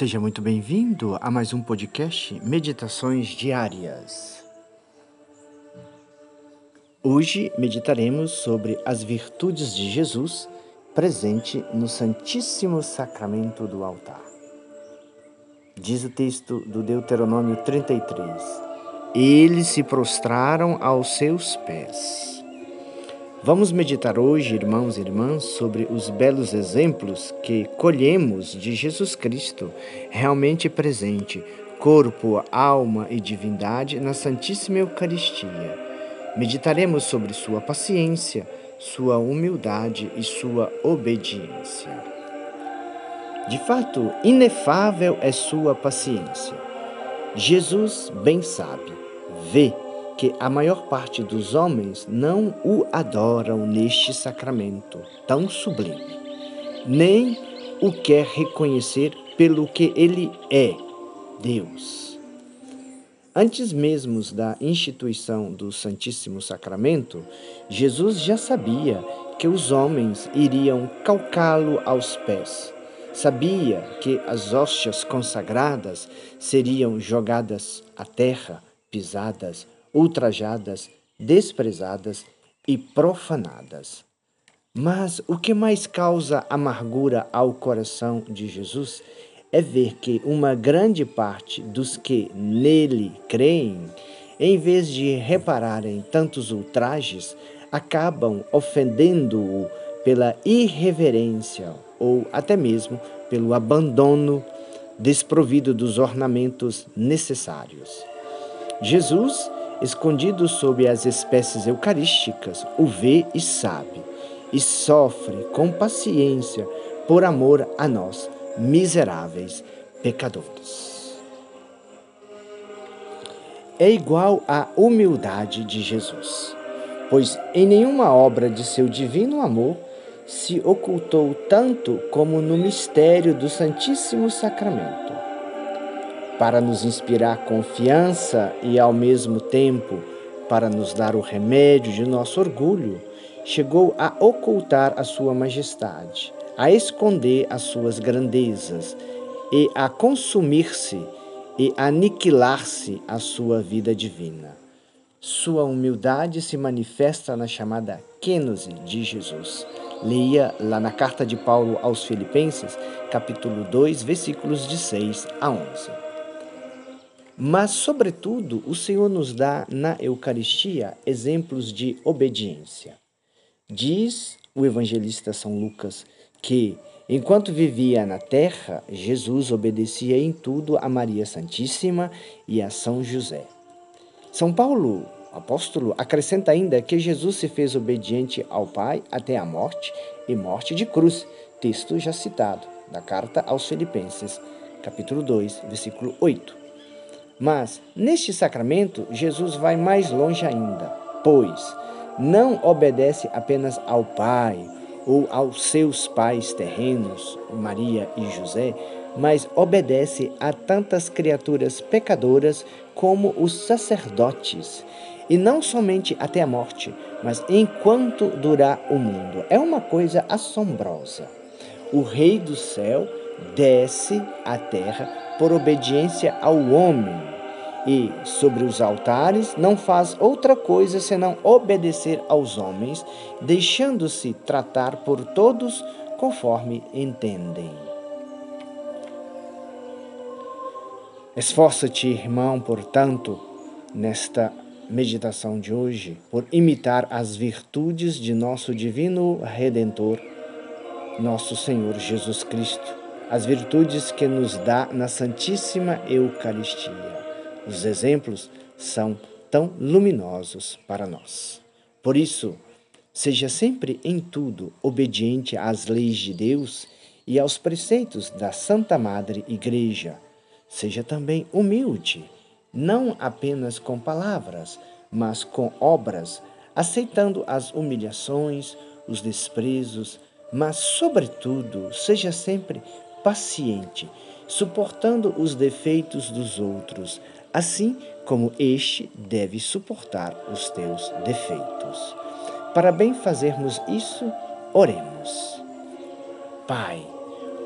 Seja muito bem-vindo a mais um podcast Meditações Diárias. Hoje meditaremos sobre as virtudes de Jesus presente no Santíssimo Sacramento do altar. Diz o texto do Deuteronômio 33: Eles se prostraram aos seus pés. Vamos meditar hoje, irmãos e irmãs, sobre os belos exemplos que colhemos de Jesus Cristo, realmente presente, corpo, alma e divindade na Santíssima Eucaristia. Meditaremos sobre sua paciência, sua humildade e sua obediência. De fato, inefável é sua paciência. Jesus bem sabe, vê que a maior parte dos homens não o adoram neste sacramento tão sublime, nem o quer reconhecer pelo que ele é, Deus. Antes mesmo da instituição do Santíssimo Sacramento, Jesus já sabia que os homens iriam calcá-lo aos pés. Sabia que as hóstias consagradas seriam jogadas à terra, pisadas, ultrajadas, desprezadas e profanadas. Mas o que mais causa amargura ao coração de Jesus é ver que uma grande parte dos que nele creem, em vez de repararem tantos ultrajes, acabam ofendendo-o pela irreverência ou até mesmo pelo abandono desprovido dos ornamentos necessários. Jesus escondido sob as espécies eucarísticas, o vê e sabe, e sofre com paciência por amor a nós, miseráveis pecadores. É igual à humildade de Jesus, pois em nenhuma obra de seu divino amor se ocultou tanto como no mistério do Santíssimo Sacramento para nos inspirar confiança e, ao mesmo tempo, para nos dar o remédio de nosso orgulho, chegou a ocultar a sua majestade, a esconder as suas grandezas e a consumir-se e aniquilar-se a sua vida divina. Sua humildade se manifesta na chamada kênose de Jesus. Leia lá na carta de Paulo aos Filipenses, capítulo 2, versículos de 6 a 11. Mas, sobretudo, o Senhor nos dá na Eucaristia exemplos de obediência. Diz o evangelista São Lucas que, enquanto vivia na terra, Jesus obedecia em tudo a Maria Santíssima e a São José. São Paulo, apóstolo, acrescenta ainda que Jesus se fez obediente ao Pai até a morte e morte de cruz, texto já citado da carta aos Filipenses, capítulo 2, versículo 8. Mas, neste sacramento, Jesus vai mais longe ainda, pois não obedece apenas ao Pai ou aos seus pais terrenos, Maria e José, mas obedece a tantas criaturas pecadoras como os sacerdotes, e não somente até a morte, mas enquanto durar o mundo. É uma coisa assombrosa. O Rei do céu desce à terra por obediência ao homem e sobre os altares não faz outra coisa senão obedecer aos homens, deixando-se tratar por todos conforme entendem. Esforça-te, irmão, portanto, nesta meditação de hoje, por imitar as virtudes de nosso divino Redentor, nosso Senhor Jesus Cristo, as virtudes que nos dá na Santíssima Eucaristia. Os exemplos são tão luminosos para nós. Por isso, seja sempre em tudo obediente às leis de Deus e aos preceitos da Santa Madre Igreja. Seja também humilde, não apenas com palavras, mas com obras, aceitando as humilhações, os desprezos, mas, sobretudo, seja sempre paciente, suportando os defeitos dos outros, assim como este deve suportar os teus defeitos. Para bem fazermos isso, oremos. Pai,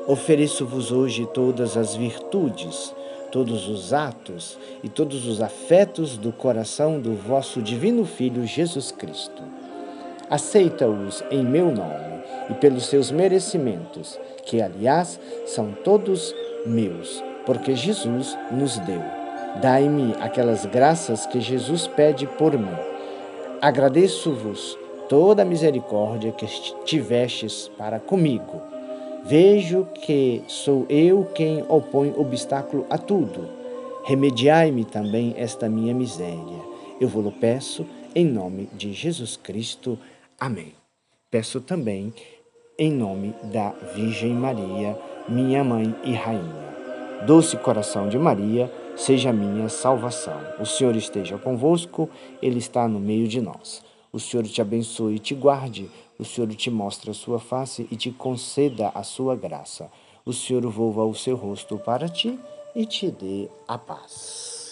Ofereço-vos hoje todas as virtudes, todos os atos e todos os afetos do coração do vosso Divino Filho Jesus Cristo. Aceita-os em meu nome e pelos seus merecimentos, que, aliás, são todos meus, porque Jesus nos deu. Dai-me aquelas graças que Jesus pede por mim. Agradeço-vos toda a misericórdia que tivestes para comigo Vejo que sou eu quem opõe obstáculo a tudo. Remediai-me também esta minha miséria. Eu vou-lo peço em nome de Jesus Cristo. Amém. Peço também em nome da Virgem Maria, minha mãe e rainha. Doce coração de Maria, seja minha salvação. O Senhor esteja convosco, Ele está no meio de nós. O Senhor te abençoe e te guarde. O Senhor te mostre a sua face e te conceda a sua graça. O Senhor volva o seu rosto para ti e te dê a paz.